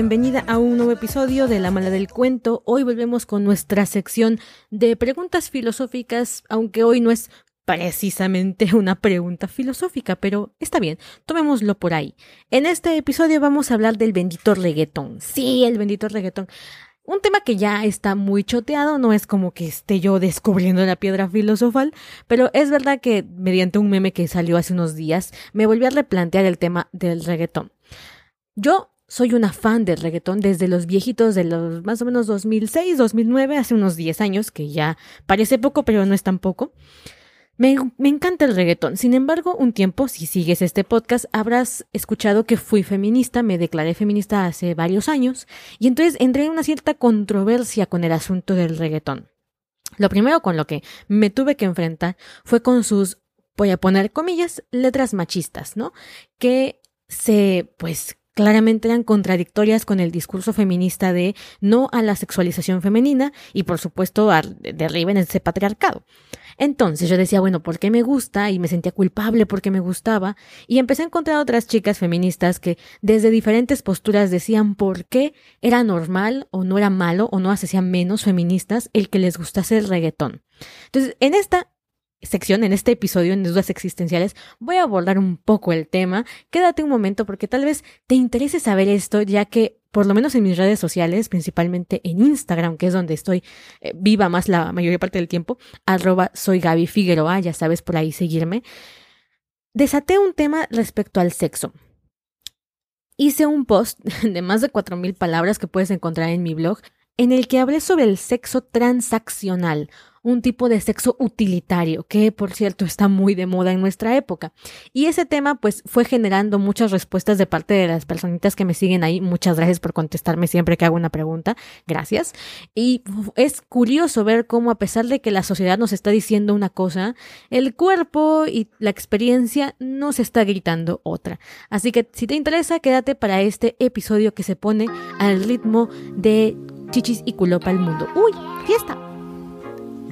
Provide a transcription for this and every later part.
Bienvenida a un nuevo episodio de La Mala del Cuento. Hoy volvemos con nuestra sección de preguntas filosóficas, aunque hoy no es precisamente una pregunta filosófica, pero está bien, tomémoslo por ahí. En este episodio vamos a hablar del bendito reggaetón. Sí, el bendito reggaetón. Un tema que ya está muy choteado, no es como que esté yo descubriendo la piedra filosofal, pero es verdad que mediante un meme que salió hace unos días, me volví a replantear el tema del reggaetón. Yo soy una fan del reggaetón desde los viejitos de los más o menos 2006, 2009, hace unos 10 años, que ya parece poco, pero no es tan poco. Me, encanta el reggaetón. Sin embargo, un tiempo, si sigues este podcast, habrás escuchado que fui feminista, me declaré feminista hace varios años, y entonces entré en una cierta controversia con el asunto del reggaetón. Lo primero con lo que me tuve que enfrentar fue con sus, voy a poner comillas, letras machistas, ¿no? Que se, pues, claramente eran contradictorias con el discurso feminista de no a la sexualización femenina y por supuesto derriben ese patriarcado. Entonces yo decía, bueno, ¿por qué me gusta? Y me sentía culpable porque me gustaba. Y empecé a encontrar otras chicas feministas que desde diferentes posturas decían por qué era normal o no era malo o no hacían menos feministas el que les gustase el reggaetón. Entonces, en esta sección, en este episodio en Dudas Existenciales, voy a abordar un poco el tema. Quédate un momento porque tal vez te interese saber esto, ya que por lo menos en mis redes sociales, principalmente en Instagram, que es donde estoy eh, viva más la mayoría parte del tiempo, arroba soy Gaby Figueroa, ya sabes por ahí seguirme, desaté un tema respecto al sexo. Hice un post de más de 4.000 palabras que puedes encontrar en mi blog, en el que hablé sobre el sexo transaccional un tipo de sexo utilitario, que por cierto está muy de moda en nuestra época. Y ese tema pues fue generando muchas respuestas de parte de las personitas que me siguen ahí. Muchas gracias por contestarme siempre que hago una pregunta. Gracias. Y es curioso ver cómo a pesar de que la sociedad nos está diciendo una cosa, el cuerpo y la experiencia nos está gritando otra. Así que si te interesa, quédate para este episodio que se pone al ritmo de chichis y culopa el mundo. ¡Uy! ¡Fiesta!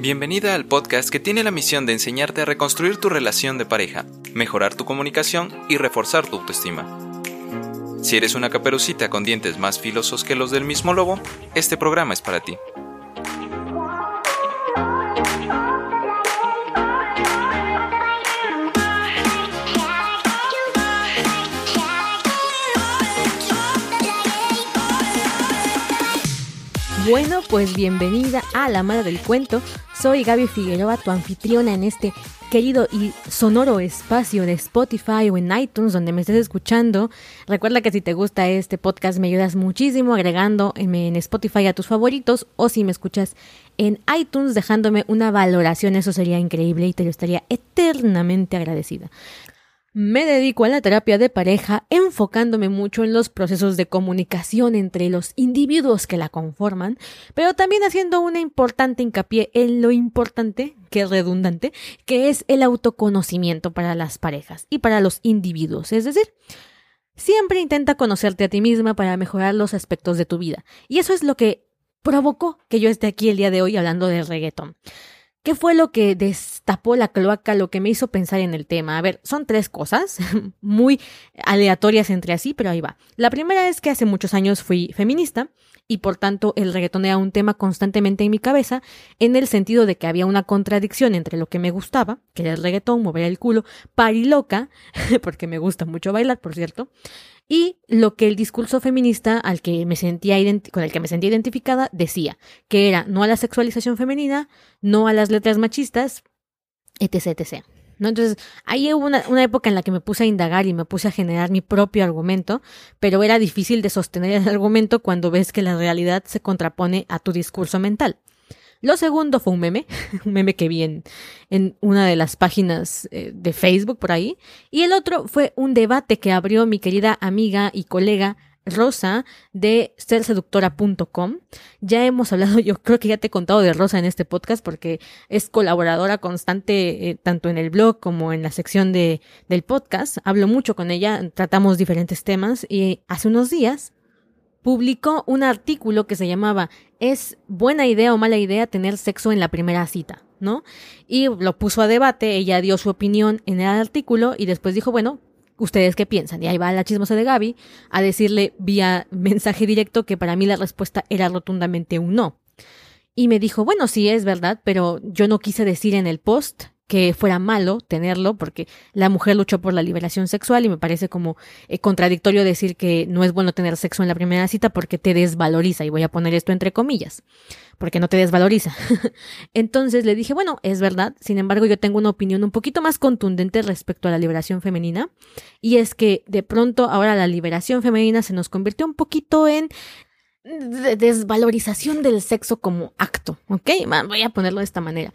Bienvenida al podcast que tiene la misión de enseñarte a reconstruir tu relación de pareja, mejorar tu comunicación y reforzar tu autoestima. Si eres una caperucita con dientes más filosos que los del mismo lobo, este programa es para ti. Bueno, pues bienvenida a La Madre del Cuento. Soy Gaby Figueroa, tu anfitriona en este querido y sonoro espacio de Spotify o en iTunes donde me estés escuchando. Recuerda que si te gusta este podcast me ayudas muchísimo agregando en Spotify a tus favoritos o si me escuchas en iTunes dejándome una valoración, eso sería increíble y te lo estaría eternamente agradecida. Me dedico a la terapia de pareja enfocándome mucho en los procesos de comunicación entre los individuos que la conforman, pero también haciendo una importante hincapié en lo importante, que es redundante, que es el autoconocimiento para las parejas y para los individuos. Es decir, siempre intenta conocerte a ti misma para mejorar los aspectos de tu vida. Y eso es lo que provocó que yo esté aquí el día de hoy hablando de reggaeton. ¿Qué fue lo que destapó la cloaca, lo que me hizo pensar en el tema? A ver, son tres cosas muy aleatorias entre así, pero ahí va. La primera es que hace muchos años fui feminista y por tanto el reggaetón era un tema constantemente en mi cabeza en el sentido de que había una contradicción entre lo que me gustaba, que era el reggaetón, mover el culo, pariloca, porque me gusta mucho bailar, por cierto, y lo que el discurso feminista al que me sentía con el que me sentía identificada decía, que era no a la sexualización femenina, no a las letras machistas, etc, etc. ¿No? Entonces, ahí hubo una, una, época en la que me puse a indagar y me puse a generar mi propio argumento, pero era difícil de sostener el argumento cuando ves que la realidad se contrapone a tu discurso mental. Lo segundo fue un meme, un meme que vi en, una de las páginas eh, de Facebook por ahí. Y el otro fue un debate que abrió mi querida amiga y colega Rosa de serseductora.com. Ya hemos hablado, yo creo que ya te he contado de Rosa en este podcast porque es colaboradora constante eh, tanto en el blog como en la sección de, del podcast. Hablo mucho con ella, tratamos diferentes temas y hace unos días publicó un artículo que se llamaba ¿Es buena idea o mala idea tener sexo en la primera cita? ¿No? Y lo puso a debate, ella dio su opinión en el artículo y después dijo, bueno, ¿ustedes qué piensan? Y ahí va la chismosa de Gaby a decirle vía mensaje directo que para mí la respuesta era rotundamente un no. Y me dijo, bueno, sí es verdad, pero yo no quise decir en el post que fuera malo tenerlo, porque la mujer luchó por la liberación sexual y me parece como eh, contradictorio decir que no es bueno tener sexo en la primera cita porque te desvaloriza, y voy a poner esto entre comillas, porque no te desvaloriza. Entonces le dije, bueno, es verdad, sin embargo yo tengo una opinión un poquito más contundente respecto a la liberación femenina, y es que de pronto ahora la liberación femenina se nos convirtió un poquito en desvalorización del sexo como acto, ¿ok? Voy a ponerlo de esta manera.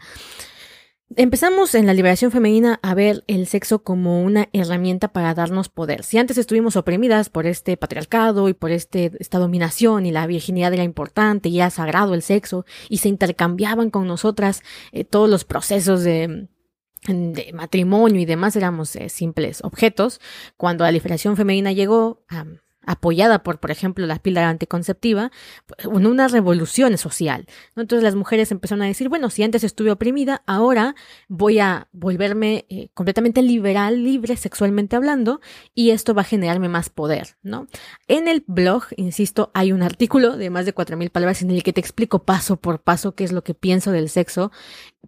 Empezamos en la liberación femenina a ver el sexo como una herramienta para darnos poder. Si antes estuvimos oprimidas por este patriarcado y por este, esta dominación y la virginidad era importante y era sagrado el sexo y se intercambiaban con nosotras eh, todos los procesos de, matrimonio y demás éramos eh, simples objetos. Cuando la liberación femenina llegó apoyada por, por ejemplo, la píldora anticonceptiva, una revolución social. Entonces las mujeres empezaron a decir, bueno, si antes estuve oprimida, ahora voy a volverme eh, completamente liberal, libre sexualmente hablando, y esto va a generarme más poder, ¿no? En el blog, insisto, hay un artículo de más de 4.000 palabras en el que te explico paso por paso qué es lo que pienso del sexo.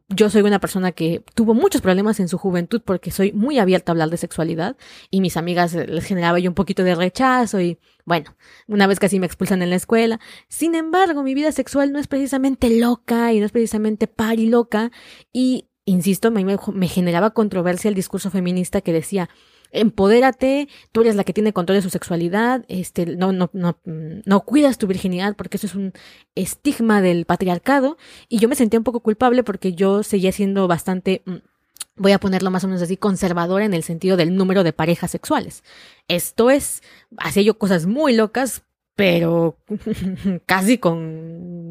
Yo soy una persona que tuvo muchos problemas en su juventud porque soy muy abierta a hablar de sexualidad y mis amigas les generaba yo un poquito de rechazo y bueno, una vez casi me expulsan en la escuela. Sin embargo, mi vida sexual no es precisamente loca y no es precisamente pari loca. Y, insisto, me, me generaba controversia el discurso feminista que decía, empodérate, tú eres la que tiene control de su sexualidad, este, no, no, no, no cuidas tu virginidad porque eso es un estigma del patriarcado. Y yo me sentía un poco culpable porque yo seguía siendo bastante mm, voy a ponerlo más o menos así, conservadora en el sentido del número de parejas sexuales. Esto es, hacía yo cosas muy locas, pero casi con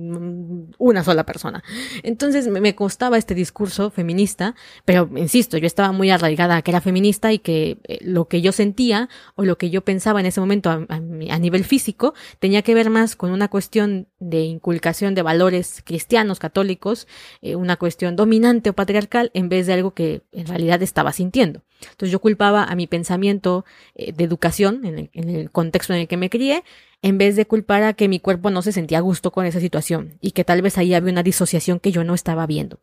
una sola persona. Entonces me costaba este discurso feminista, pero insisto, yo estaba muy arraigada a que era feminista y que eh, lo que yo sentía o lo que yo pensaba en ese momento a, nivel físico tenía que ver más con una cuestión de inculcación de valores cristianos, católicos, eh, una cuestión dominante o patriarcal en vez de algo que en realidad estaba sintiendo. Entonces yo culpaba a mi pensamiento eh, de educación en el contexto en el que me crié en vez de culpar a que mi cuerpo no se sentía a gusto con esa situación y que tal vez ahí había una disociación que yo no estaba viendo.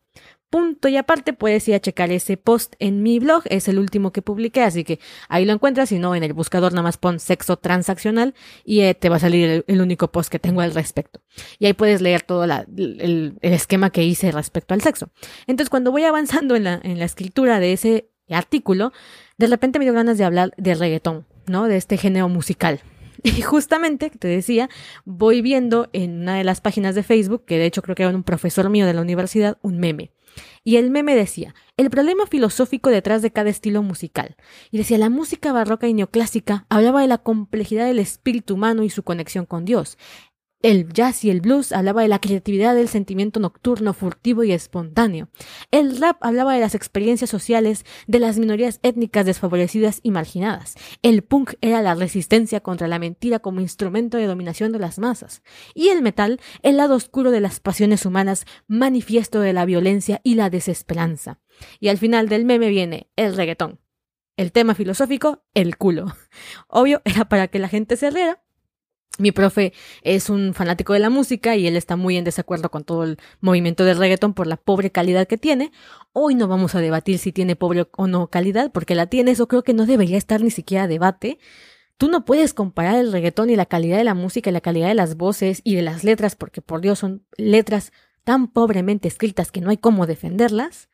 Punto y aparte puedes ir a checar ese post en mi blog, es el último que publiqué, así que ahí lo encuentras, si no en el buscador nada más pon sexo transaccional y eh, te va a salir el, único post que tengo al respecto. Y ahí puedes leer todo el, esquema que hice respecto al sexo. Entonces cuando voy avanzando en la, en la escritura de ese artículo, de repente me dio ganas de hablar de reggaetón, ¿no? De este género musical. Y justamente, te decía, voy viendo en una de las páginas de Facebook, que de hecho creo que era un profesor mío de la universidad, un meme. Y el meme decía, el problema filosófico detrás de cada estilo musical. Y decía, la música barroca y neoclásica hablaba de la complejidad del espíritu humano y su conexión con Dios. El jazz y el blues hablaba de la creatividad del sentimiento nocturno, furtivo y espontáneo. El rap hablaba de las experiencias sociales de las minorías étnicas desfavorecidas y marginadas. El punk era la resistencia contra la mentira como instrumento de dominación de las masas. Y el metal, el lado oscuro de las pasiones humanas, manifiesto de la violencia y la desesperanza. Y al final del meme viene el reggaetón. El tema filosófico, el culo. Obvio, era para que la gente se riera, mi profe es un fanático de la música y él está muy en desacuerdo con todo el movimiento del reggaeton por la pobre calidad que tiene. Hoy no vamos a debatir si tiene pobre o no calidad, porque la tiene, eso creo que no debería estar ni siquiera a debate. Tú no puedes comparar el reggaetón y la calidad de la música y la calidad de las voces y de las letras, porque por Dios son letras tan pobremente escritas que no hay cómo defenderlas,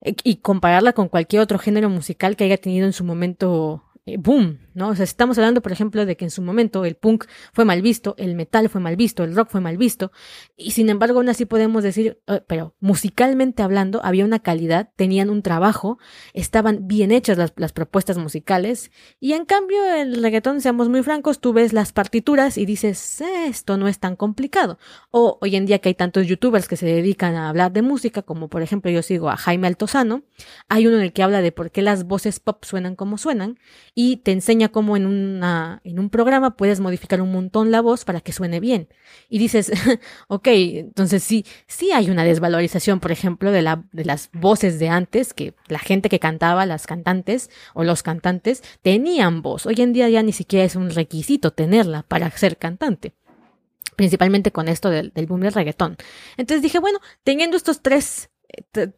eh, y compararla con cualquier otro género musical que haya tenido en su momento eh, boom, ¿no? O sea, estamos hablando, por ejemplo, de que en su momento el punk fue mal visto, el metal fue mal visto, el rock fue mal visto, y sin embargo, aún así podemos decir, eh, pero musicalmente hablando, había una calidad, tenían un trabajo, estaban bien hechas las, las propuestas musicales, y en cambio, el reggaetón, seamos muy francos, tú ves las partituras y dices, eh, esto no es tan complicado. O hoy en día que hay tantos youtubers que se dedican a hablar de música, como por ejemplo yo sigo a Jaime Altozano, hay uno en el que habla de por qué las voces pop suenan como suenan, y te enseña enseña cómo en, en un programa puedes modificar un montón la voz para que suene bien. Y dices, ok, entonces sí, sí hay una desvalorización, por ejemplo, de, la, de las voces de antes, que la gente que cantaba, las cantantes o los cantantes, tenían voz. Hoy en día ya ni siquiera es un requisito tenerla para ser cantante principalmente con esto del, del boom del reggaetón. Entonces dije, bueno, teniendo estos tres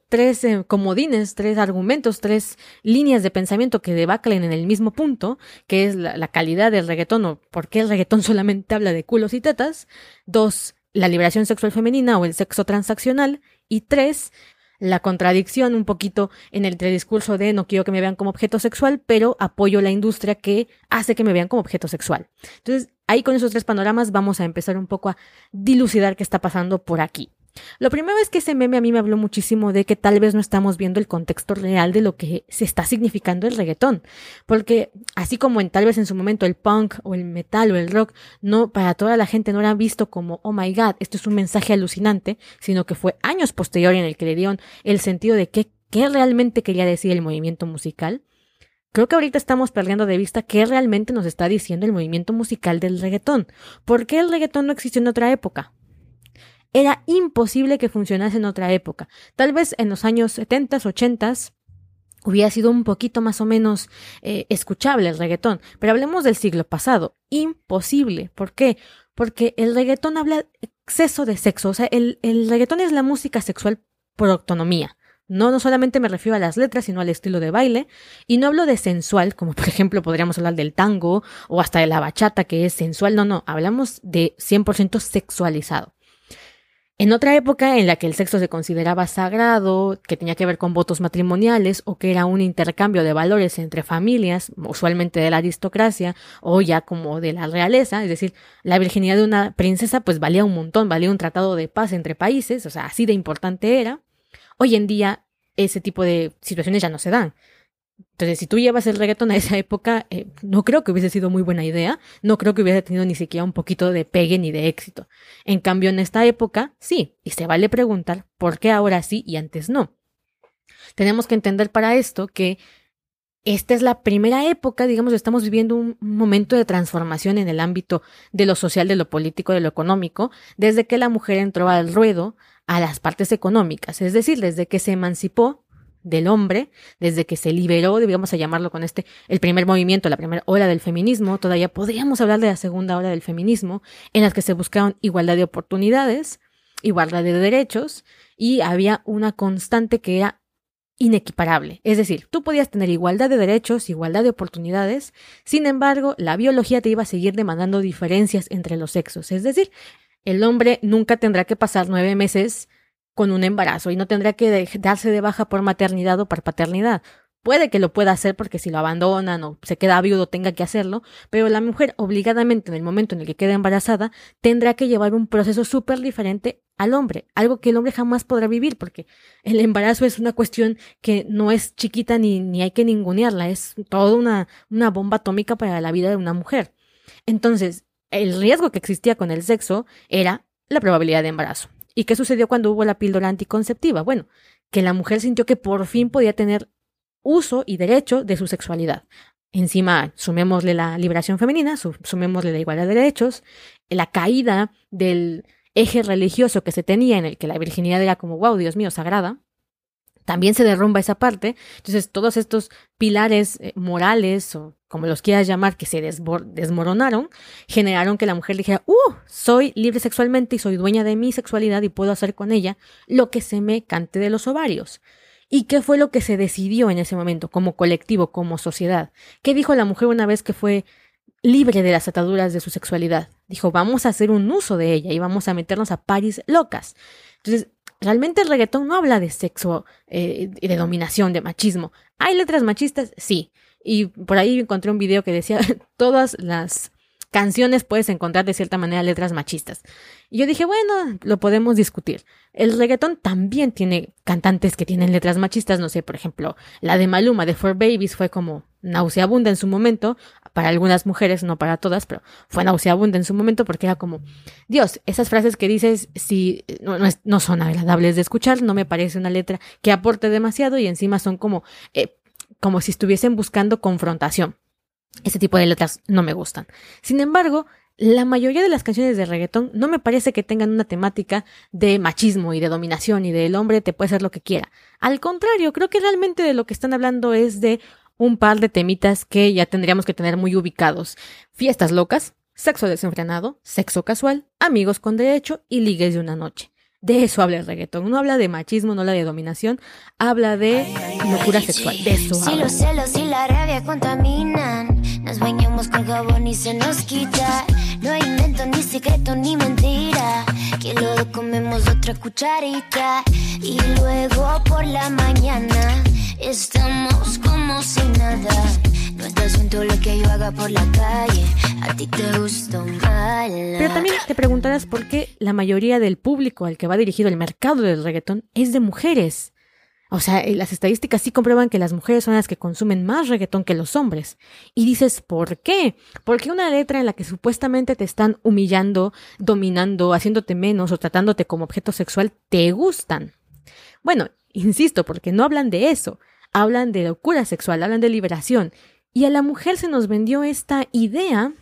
tres eh, comodines, tres argumentos, tres líneas de pensamiento que debaclen en el mismo punto, que es la, calidad del reggaetón o por qué el reggaetón solamente habla de culos y tetas. Dos, la liberación sexual femenina o el sexo transaccional. Y tres, la contradicción un poquito en el discurso de no quiero que me vean como objeto sexual, pero apoyo la industria que hace que me vean como objeto sexual. Entonces, ahí con esos tres panoramas vamos a empezar un poco a dilucidar qué está pasando por aquí. Lo primero es que ese meme a mí me habló muchísimo de que tal vez no estamos viendo el contexto real de lo que se está significando el reggaetón. Porque así como en tal vez en su momento el punk o el metal o el rock, no, para toda la gente no era visto como, oh my god, esto es un mensaje alucinante, sino que fue años posterior en el que le dieron el sentido de qué, qué realmente quería decir el movimiento musical. Creo que ahorita estamos perdiendo de vista qué realmente nos está diciendo el movimiento musical del reggaetón. ¿Por qué el reggaetón no existió en otra época? Era imposible que funcionase en otra época. Tal vez en los años 70, 80 hubiera sido un poquito más o menos eh, escuchable el reggaetón, pero hablemos del siglo pasado. Imposible. ¿Por qué? Porque el reggaetón habla exceso de sexo, o sea, el, el reggaetón es la música sexual por autonomía. No, no solamente me refiero a las letras, sino al estilo de baile. Y no hablo de sensual, como por ejemplo podríamos hablar del tango o hasta de la bachata, que es sensual. No, no, hablamos de 100% sexualizado. En otra época en la que el sexo se consideraba sagrado, que tenía que ver con votos matrimoniales o que era un intercambio de valores entre familias, usualmente de la aristocracia o ya como de la realeza, es decir, la virginidad de una princesa pues valía un montón, valía un tratado de paz entre países, o sea, así de importante era. Hoy en día ese tipo de situaciones ya no se dan. Entonces, si tú llevas el reggaetón a esa época, eh, no creo que hubiese sido muy buena idea, no creo que hubiese tenido ni siquiera un poquito de pegue ni de éxito. En cambio, en esta época, sí, y se vale preguntar por qué ahora sí y antes no. Tenemos que entender para esto que esta es la primera época, digamos, estamos viviendo un momento de transformación en el ámbito de lo social, de lo político, de lo económico, desde que la mujer entró al ruedo a las partes económicas, es decir, desde que se emancipó del hombre, desde que se liberó, digamos a llamarlo con este, el primer movimiento, la primera ola del feminismo, todavía podríamos hablar de la segunda ola del feminismo, en las que se buscaron igualdad de oportunidades, igualdad de derechos, y había una constante que era inequiparable. Es decir, tú podías tener igualdad de derechos, igualdad de oportunidades, sin embargo, la biología te iba a seguir demandando diferencias entre los sexos. Es decir, el hombre nunca tendrá que pasar nueve meses con un embarazo y no tendría que darse de baja por maternidad o por paternidad. Puede que lo pueda hacer porque si lo abandonan o se queda viudo tenga que hacerlo, pero la mujer obligadamente en el momento en el que queda embarazada tendrá que llevar un proceso súper diferente al hombre, algo que el hombre jamás podrá vivir porque el embarazo es una cuestión que no es chiquita ni, ni hay que ningunearla, es toda una, una bomba atómica para la vida de una mujer. Entonces, el riesgo que existía con el sexo era la probabilidad de embarazo. ¿Y qué sucedió cuando hubo la píldora anticonceptiva? Bueno, que la mujer sintió que por fin podía tener uso y derecho de su sexualidad. Encima, sumémosle la liberación femenina, sumémosle la igualdad de derechos, la caída del eje religioso que se tenía en el que la virginidad era como, wow, Dios mío, sagrada, también se derrumba esa parte. Entonces, todos estos pilares eh, morales, o como los quieras llamar, que se desmoronaron, generaron que la mujer dijera, uh, soy libre sexualmente y soy dueña de mi sexualidad y puedo hacer con ella lo que se me cante de los ovarios. ¿Y qué fue lo que se decidió en ese momento, como colectivo, como sociedad? ¿Qué dijo la mujer una vez que fue libre de las ataduras de su sexualidad? Dijo, vamos a hacer un uso de ella y vamos a meternos a paris locas. Entonces, Realmente el reggaetón no habla de sexo eh, de dominación, de machismo. ¿Hay letras machistas? Sí. Y por ahí encontré un video que decía todas las canciones puedes encontrar de cierta manera letras machistas. Y yo dije, bueno, lo podemos discutir. El reggaetón también tiene cantantes que tienen letras machistas, no sé, por ejemplo, la de Maluma de Four Babies fue como nauseabunda en su momento, para algunas mujeres, no para todas, pero fue nauseabunda en su momento porque era como, Dios, esas frases que dices si no, no, son agradables de escuchar, no me parece una letra que aporte demasiado y encima son como, eh, como si estuviesen buscando confrontación. Ese tipo de letras no me gustan. Sin embargo, la mayoría de las canciones de reggaetón no me parece que tengan una temática de machismo y de dominación y del hombre te puede hacer lo que quiera. Al contrario, creo que realmente de lo que están hablando es de un par de temitas que ya tendríamos que tener muy ubicados. Fiestas locas, sexo desenfrenado, sexo casual, amigos con derecho y ligues de una noche. De eso habla el reggaetón. No habla de machismo, no habla de dominación, habla de locura sexual. De eso Si los celos y la rabia contaminan, nos bañamos con jabón y se nos quita. No hay invento, ni secreto, ni mentira. Que luego comemos otra cucharita. Y luego por la mañana estamos como si nada. No te asunto lo que yo haga por la calle. A ti te gusto mal. Pero también te preguntarás por qué la mayoría del público al que va dirigido el mercado del reggaetón es de mujeres. O sea, eh, las estadísticas sí comprueban que las mujeres son las que consumen más reggaetón que los hombres. Y dices, ¿por qué? Porque una letra en la que supuestamente te están humillando, dominando, haciéndote menos o tratándote como objeto sexual, te gustan. Bueno, insisto, porque no hablan de eso. Hablan de locura sexual, hablan de liberación. Y a la mujer se nos vendió esta idea,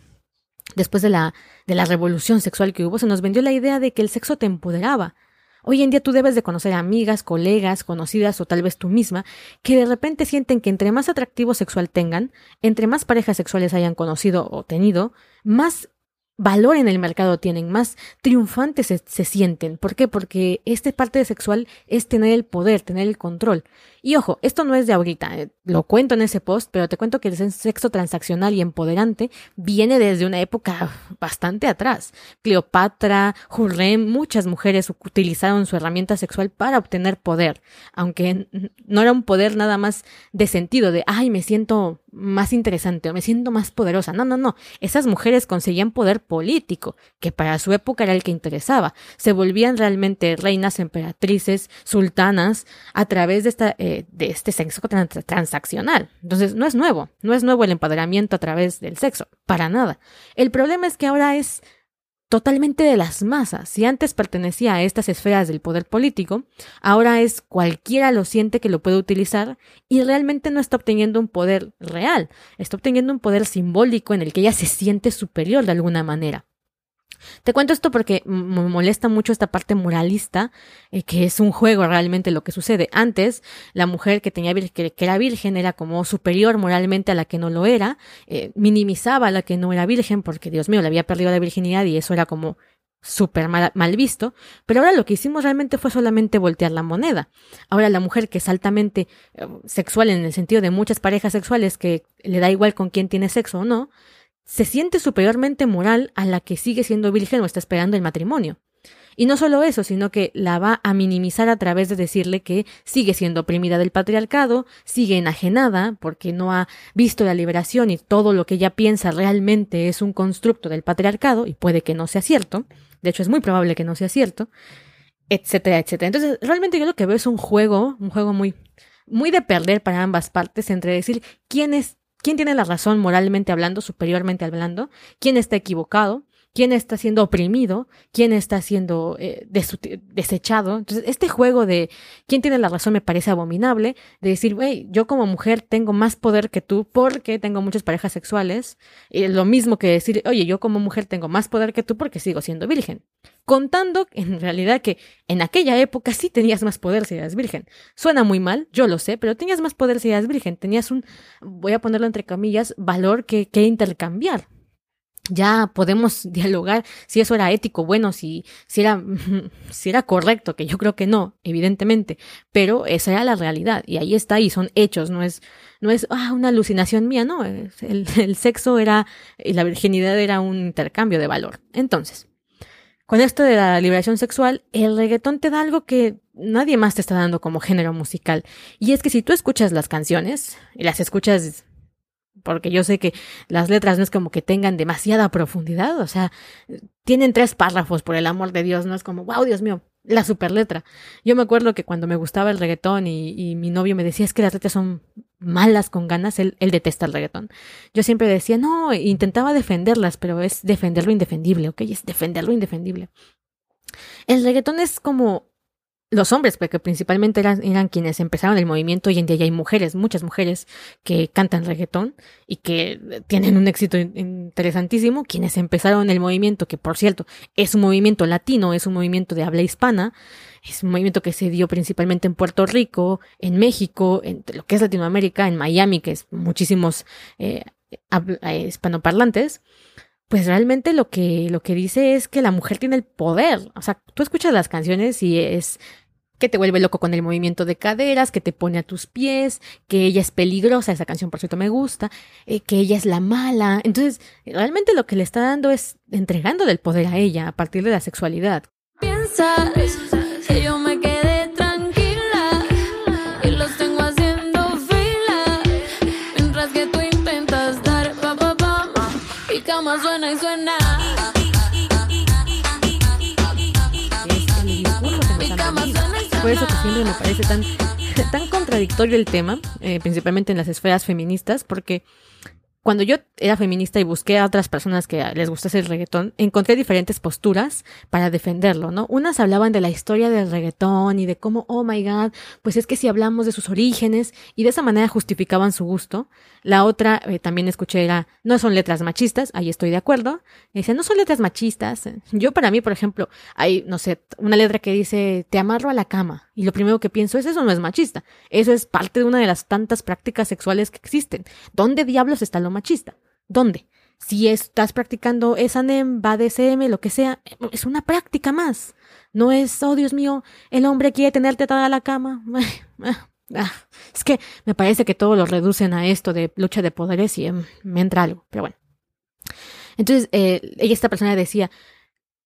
después de la, de la revolución sexual que hubo, se nos vendió la idea de que el sexo te empoderaba. Hoy en día tú debes de conocer amigas, colegas, conocidas o tal vez tú misma, que de repente sienten que entre más atractivo sexual tengan, entre más parejas sexuales hayan conocido o tenido, más valor en el mercado tienen, más triunfantes se, sienten. ¿Por qué? Porque esta parte de sexual es tener el poder, tener el control. Y ojo, esto no es de ahorita, eh, lo cuento en ese post, pero te cuento que el sexo transaccional y empoderante viene desde una época bastante atrás. Cleopatra, Hurrem, muchas mujeres utilizaron su herramienta sexual para obtener poder, aunque no era un poder nada más de sentido de, ay, me siento más interesante o me siento más poderosa. No, no, no. Esas mujeres conseguían poder político, que para su época era el que interesaba. Se volvían realmente reinas, emperatrices, sultanas, a través de, esta, eh, de este sexo trans transaccional. Entonces, no es nuevo. No es nuevo el empoderamiento a través del sexo. Para nada. El problema es que ahora es totalmente de las masas. Si antes pertenecía a estas esferas del poder político, ahora es cualquiera lo siente que lo puede utilizar y realmente no está obteniendo un poder real, está obteniendo un poder simbólico en el que ella se siente superior de alguna manera. Te cuento esto porque me molesta mucho esta parte moralista, eh, que es un juego realmente lo que sucede. Antes, la mujer que tenía que, era virgen era como superior moralmente a la que no lo era, eh, minimizaba a la que no era virgen porque, Dios mío, le había perdido la virginidad y eso era como súper mal, mal, visto, pero ahora lo que hicimos realmente fue solamente voltear la moneda. Ahora la mujer que es altamente eh, sexual en el sentido de muchas parejas sexuales que le da igual con quién tiene sexo o no, se siente superiormente moral a la que sigue siendo virgen o está esperando el matrimonio. Y no solo eso, sino que la va a minimizar a través de decirle que sigue siendo oprimida del patriarcado, sigue enajenada porque no ha visto la liberación y todo lo que ella piensa realmente es un constructo del patriarcado, y puede que no sea cierto, de hecho es muy probable que no sea cierto, etcétera, etcétera. Entonces, realmente yo lo que veo es un juego, un juego muy, muy de perder para ambas partes entre decir quién es quién tiene la razón moralmente hablando, superiormente hablando, quién está equivocado, quién está siendo oprimido, quién está siendo eh, desechado. Entonces, este juego de quién tiene la razón me parece abominable, de decir, güey, yo como mujer tengo más poder que tú porque tengo muchas parejas sexuales, y lo mismo que decir, oye, yo como mujer tengo más poder que tú porque sigo siendo virgen. Contando en realidad que en aquella época sí tenías más poder si eras virgen. Suena muy mal, yo lo sé, pero tenías más poder si eras virgen. Tenías un, voy a ponerlo entre comillas, valor que, que intercambiar ya podemos dialogar si eso era ético, bueno, si, si era, si era correcto, que yo creo que no, evidentemente, pero esa era la realidad y ahí está y son hechos, no es, no es ah, una alucinación mía, no, el, el sexo era, y la virginidad era un intercambio de valor. Entonces, con esto de la liberación sexual, el reggaetón te da algo que nadie más te está dando como género musical. Y es que si tú escuchas las canciones, y las escuchas porque yo sé que las letras no es como que tengan demasiada profundidad, o sea, tienen tres párrafos, por el amor de Dios, no es como, wow, Dios mío, la super letra. Yo me acuerdo que cuando me gustaba el reggaetón y, y mi novio me decía, es que las letras son malas con ganas, él, él detesta el reggaetón. Yo siempre decía, no, intentaba defenderlas, pero es defender lo indefendible, ¿ok? Es defender lo indefendible. El reggaetón es como los hombres, porque principalmente eran, eran, quienes empezaron el movimiento, hoy en día hay mujeres, muchas mujeres que cantan reggaetón y que tienen un éxito interesantísimo, quienes empezaron el movimiento, que por cierto es un movimiento latino, es un movimiento de habla hispana, es un movimiento que se dio principalmente en Puerto Rico, en México, en lo que es Latinoamérica, en Miami, que es muchísimos eh, eh hispanoparlantes, pues realmente lo que, lo que dice es que la mujer tiene el poder. O sea, tú escuchas las canciones y es que te vuelve loco con el movimiento de caderas, que te pone a tus pies, que ella es peligrosa, esa canción por cierto me gusta, eh, que ella es la mala. Entonces, realmente lo que le está dando es entregando del poder a ella a partir de la sexualidad. Piensas que yo por eso que siempre me parece tan, tan contradictorio el tema, eh, principalmente en las esferas feministas, porque cuando yo era feminista y busqué a otras personas que les gustase el reggaetón, encontré diferentes posturas para defenderlo, ¿no? Unas hablaban de la historia del reggaetón y de cómo, oh my god, pues es que si hablamos de sus orígenes y de esa manera justificaban su gusto. La otra, eh, también escuché, era, no son letras machistas, ahí estoy de acuerdo. Dice, no son letras machistas. Yo para mí, por ejemplo, hay, no sé, una letra que dice, te amarro a la cama. Y lo primero que pienso es, eso no es machista. Eso es parte de una de las tantas prácticas sexuales que existen. ¿Dónde diablos está lo machista? ¿Dónde? Si estás practicando esa NEM, BDSM, lo que sea, es una práctica más. No es, oh Dios mío, el hombre quiere tenerte atada a la cama. Ah, es que me parece que todo lo reducen a esto de lucha de poderes y em, me entra algo, pero bueno. Entonces, eh, esta persona decía,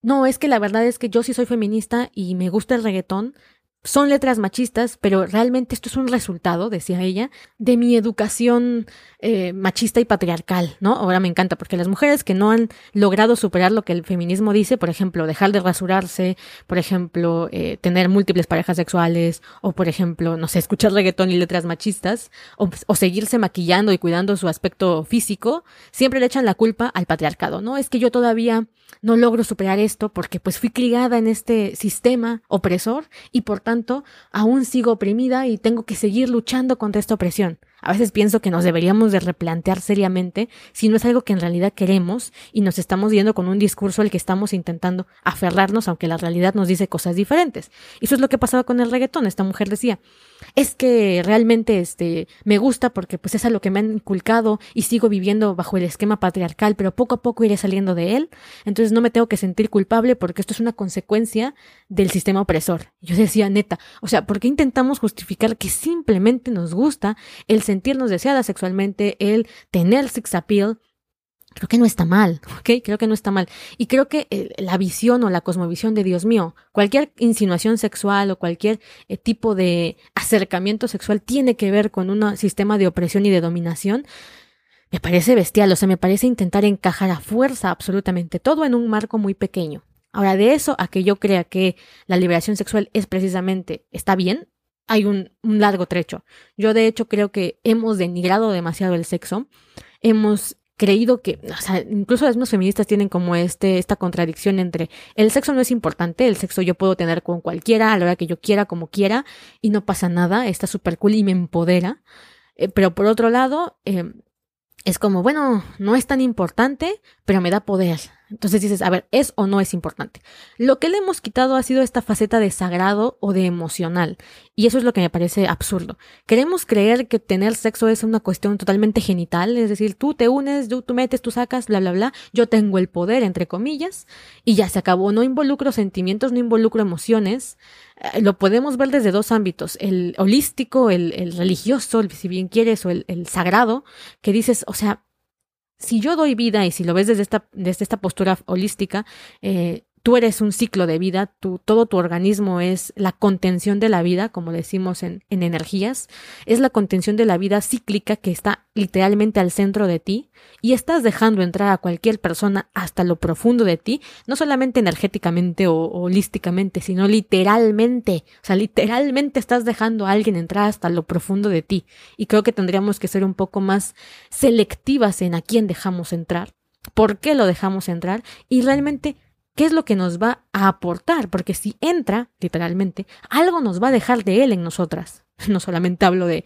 no, es que la verdad es que yo sí soy feminista y me gusta el reggaetón, son letras machistas, pero realmente esto es un resultado, decía ella, de mi educación eh, machista y patriarcal, ¿no? Ahora me encanta, porque las mujeres que no han logrado superar lo que el feminismo dice, por ejemplo, dejar de rasurarse, por ejemplo, eh, tener múltiples parejas sexuales, o por ejemplo, no sé, escuchar reggaetón y letras machistas, o, o seguirse maquillando y cuidando su aspecto físico, siempre le echan la culpa al patriarcado, ¿no? Es que yo todavía no logro superar esto porque pues fui criada en este sistema opresor y por tanto aún sigo oprimida y tengo que seguir luchando contra esta opresión. A veces pienso que nos deberíamos de replantear seriamente si no es algo que en realidad queremos y nos estamos yendo con un discurso al que estamos intentando aferrarnos aunque la realidad nos dice cosas diferentes. Y eso es lo que pasaba con el reggaetón. Esta mujer decía, es que realmente este me gusta porque pues es a lo que me han inculcado y sigo viviendo bajo el esquema patriarcal, pero poco a poco iré saliendo de él. Entonces no me tengo que sentir culpable porque esto es una consecuencia del sistema opresor. Yo decía, neta, o sea, ¿por qué intentamos justificar que simplemente nos gusta el sentirnos deseadas sexualmente, el tener sex appeal, creo que no está mal, ¿ok? Creo que no está mal. Y creo que eh, la visión o la cosmovisión de Dios mío, cualquier insinuación sexual o cualquier eh, tipo de acercamiento sexual tiene que ver con un sistema de opresión y de dominación, me parece bestial, o sea, me parece intentar encajar a fuerza absolutamente todo en un marco muy pequeño. Ahora, de eso a que yo crea que la liberación sexual es precisamente, está bien, hay un, un, largo trecho. Yo de hecho creo que hemos denigrado demasiado el sexo, hemos creído que, o sea, incluso las mismas feministas tienen como este, esta contradicción entre el sexo no es importante, el sexo yo puedo tener con cualquiera, a la hora que yo quiera, como quiera, y no pasa nada, está súper cool y me empodera. Eh, pero por otro lado, eh, es como, bueno, no es tan importante, pero me da poder. Entonces dices, a ver, ¿es o no es importante? Lo que le hemos quitado ha sido esta faceta de sagrado o de emocional. Y eso es lo que me parece absurdo. Queremos creer que tener sexo es una cuestión totalmente genital, es decir, tú te unes, tú, metes, tú sacas, bla, bla, bla. Yo tengo el poder, entre comillas, y ya se acabó. No involucro sentimientos, no involucro emociones. Eh, lo podemos ver desde dos ámbitos, el holístico, el, el religioso, si bien quieres, o el, el sagrado, que dices, o sea, si yo doy vida y si lo ves desde esta, desde esta postura holística, eh, tú eres un ciclo de vida, tú, todo tu organismo es la contención de la vida, como decimos en, en energías, es la contención de la vida cíclica que está literalmente al centro de ti y estás dejando entrar a cualquier persona hasta lo profundo de ti, no solamente energéticamente o, o holísticamente, sino literalmente, o sea, literalmente estás dejando a alguien entrar hasta lo profundo de ti. Y creo que tendríamos que ser un poco más selectivas en a quién dejamos entrar, por qué lo dejamos entrar y realmente qué es lo que nos va a aportar, porque si entra, literalmente, algo nos va a dejar de él en nosotras. No solamente hablo de,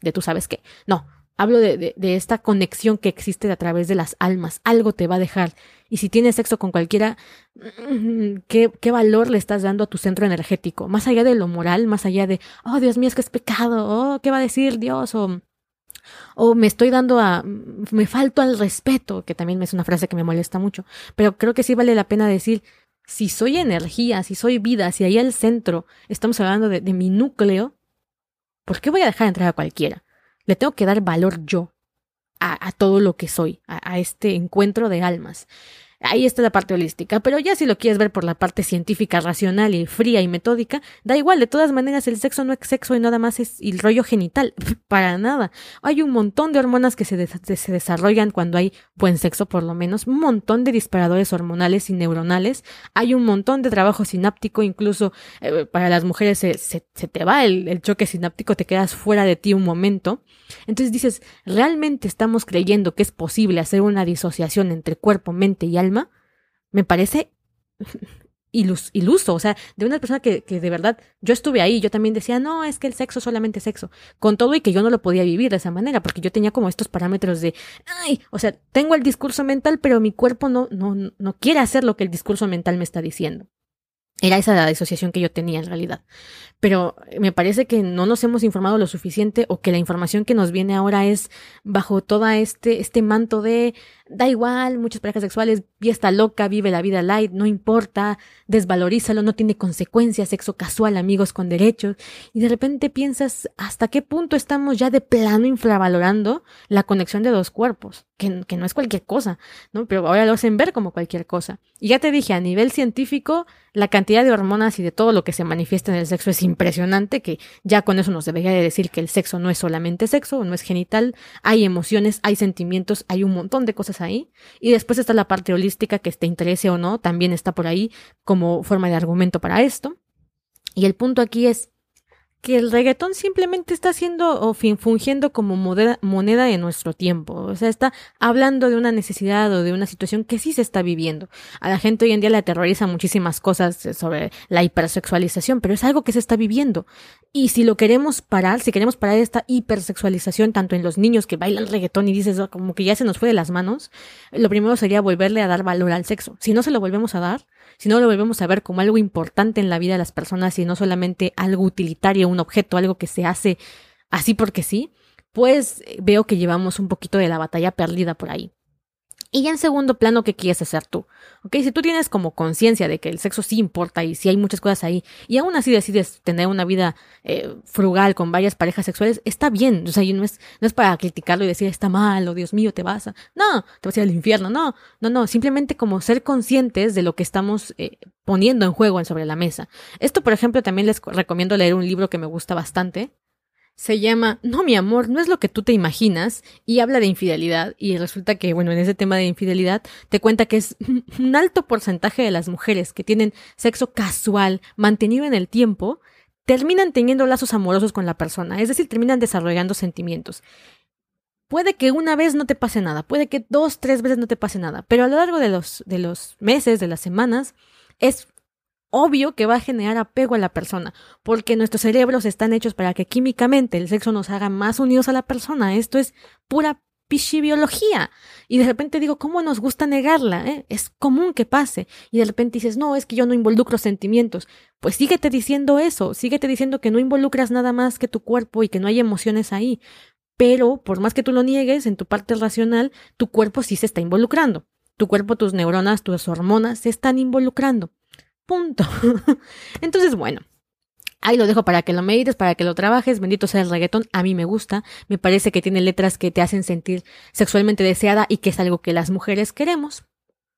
de tú sabes qué, no, hablo de, de, esta conexión que existe a través de las almas, algo te va a dejar. Y si tienes sexo con cualquiera, mm, ¿qué, ¿qué valor le estás dando a tu centro energético? Más allá de lo moral, más allá de, oh Dios mío, es que es pecado, oh, ¿qué va a decir Dios? O o me estoy dando a, me falto al respeto, que también es una frase que me molesta mucho, pero creo que sí vale la pena decir, si soy energía, si soy vida, si ahí al centro estamos hablando de, mi núcleo, ¿por qué voy a dejar entrar a cualquiera? Le tengo que dar valor yo a, todo lo que soy, a este encuentro de almas. Ahí está la parte holística, pero ya si lo quieres ver por la parte científica, racional y fría y metódica, da igual, de todas maneras el sexo no es sexo y nada más es el rollo genital, para nada. Hay un montón de hormonas que se, se desarrollan cuando hay buen sexo, por lo menos, un montón de disparadores hormonales y neuronales, hay un montón de trabajo sináptico, incluso eh, para las mujeres se, se, se te va el, el choque sináptico, te quedas fuera de ti un momento. Entonces dices, ¿realmente estamos creyendo que es posible hacer una disociación entre cuerpo, mente y alma? Me parece ilus, iluso, o sea, de una persona que, que, de verdad, yo estuve ahí, yo también decía, no, es que el sexo solamente sexo, con todo y que yo no lo podía vivir de esa manera, porque yo tenía como estos parámetros de, ay, o sea, tengo el discurso mental, pero mi cuerpo no, no, no quiere hacer lo que el discurso mental me está diciendo. Era esa la disociación que yo tenía en realidad. Pero me parece que no nos hemos informado lo suficiente o que la información que nos viene ahora es bajo toda este, este manto de da igual, muchas parejas sexuales, y está loca, vive la vida light, no importa, desvalorízalo, no tiene consecuencias, sexo casual, amigos con derechos. Y de repente piensas hasta qué punto estamos ya de plano infravalorando la conexión de dos cuerpos, que, que no es cualquier cosa, ¿no? Pero ahora lo hacen ver como cualquier cosa. Y ya te dije, a nivel científico, la cantidad de hormonas y de todo lo que se manifiesta en el sexo es impresionante, que ya con eso nos debería de decir que el sexo no es solamente sexo, no es genital, hay emociones, hay sentimientos, hay un montón de cosas ahí. Y después está la parte holística que te interese o no, también está por ahí como forma de argumento para esto. Y el punto aquí es, que el reggaetón simplemente está haciendo o fungiendo como moneda, moneda de nuestro tiempo. O sea, está hablando de una necesidad o de una situación que sí se está viviendo. A la gente hoy en día le aterroriza muchísimas cosas sobre la hipersexualización, pero es algo que se está viviendo. Y si lo queremos parar, si queremos parar esta hipersexualización, tanto en los niños que bailan reggaetón y dices oh, como que ya se nos fue de las manos, lo primero sería volverle a dar valor al sexo. Si no se lo volvemos a dar, si no lo volvemos a ver como algo importante en la vida de las personas y no solamente algo utilitario, un objeto, algo que se hace así porque sí, pues eh, veo que llevamos un poquito de la batalla perdida por ahí. Y ya en segundo plano, ¿qué quieres hacer tú? ¿Ok? Si tú tienes como conciencia de que el sexo sí importa y si hay muchas cosas ahí, y aún así decides tener una vida eh, frugal con varias parejas sexuales, está bien. O sea, no es, no es para criticarlo y decir está mal o Dios mío, te vas a. No, te vas a ir al infierno. No, no, no. Simplemente como ser conscientes de lo que estamos eh, poniendo en juego sobre la mesa. Esto, por ejemplo, también les recomiendo leer un libro que me gusta bastante, se llama No, mi amor, no es lo que tú te imaginas y habla de infidelidad y resulta que, bueno, en ese tema de infidelidad te cuenta que es un alto porcentaje de las mujeres que tienen sexo casual mantenido en el tiempo terminan teniendo lazos amorosos con la persona, es decir, terminan desarrollando sentimientos. Puede que una vez no te pase nada, puede que dos, tres veces no te pase nada, pero a lo largo de los, de los meses, de las semanas, es obvio que va a generar apego a la persona, porque nuestros cerebros están hechos para que químicamente el sexo nos haga más unidos a la persona. Esto es pura biología. Y de repente digo, ¿cómo nos gusta negarla? Eh? Es común que pase. Y de repente dices, no, es que yo no involucro sentimientos. Pues síguete diciendo eso, síguete diciendo que no involucras nada más que tu cuerpo y que no hay emociones ahí. Pero, por más que tú lo niegues, en tu parte racional, tu cuerpo sí se está involucrando. Tu cuerpo, tus neuronas, tus hormonas se están involucrando. Punto. Entonces, bueno. Ahí lo dejo para que lo medites, para que lo trabajes. Bendito sea el reggaetón. A mí me gusta. Me parece que tiene letras que te hacen sentir sexualmente deseada y que es algo que las mujeres queremos.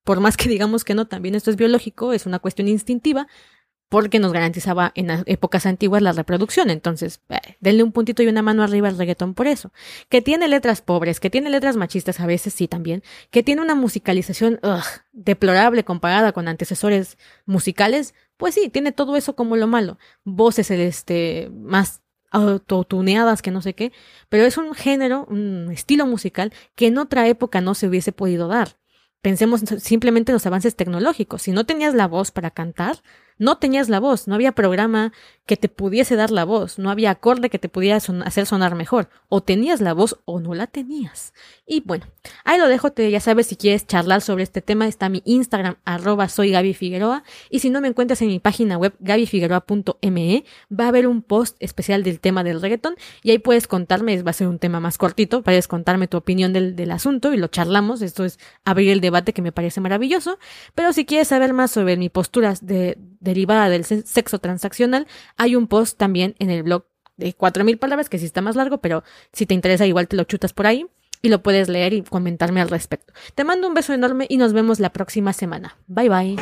Por más que digamos que no, también esto es biológico, es una cuestión instintiva porque nos garantizaba en épocas antiguas la reproducción. Entonces, eh, denle un puntito y una mano arriba al reggaetón por eso. Que tiene letras pobres, que tiene letras machistas a veces sí también, que tiene una musicalización ugh, deplorable comparada con antecesores musicales, pues sí, tiene todo eso como lo malo. Voces este, más autotuneadas que no sé qué, pero es un género, un estilo musical que en otra época no se hubiese podido dar. Pensemos simplemente en los avances tecnológicos. Si no tenías la voz para cantar, no tenías la voz, no había programa que te pudiese dar la voz, no había acorde que te pudiera hacer sonar mejor. O tenías la voz o no la tenías. Y bueno, ahí lo dejo, te, ya sabes, si quieres charlar sobre este tema, está mi Instagram, arroba soy Gaby Figueroa. Y si no me encuentras en mi página web, gabyfigueroa.me, va a haber un post especial del tema del reggaetón y ahí puedes contarme, va a ser un tema más cortito, puedes contarme tu opinión del, del asunto y lo charlamos. Esto es abrir el debate que me parece maravilloso. Pero si quieres saber más sobre mi postura de derivada del sexo transaccional, hay un post también en el blog de 4.000 palabras, que sí está más largo, pero si te interesa igual te lo chutas por ahí y lo puedes leer y comentarme al respecto. Te mando un beso enorme y nos vemos la próxima semana. Bye bye.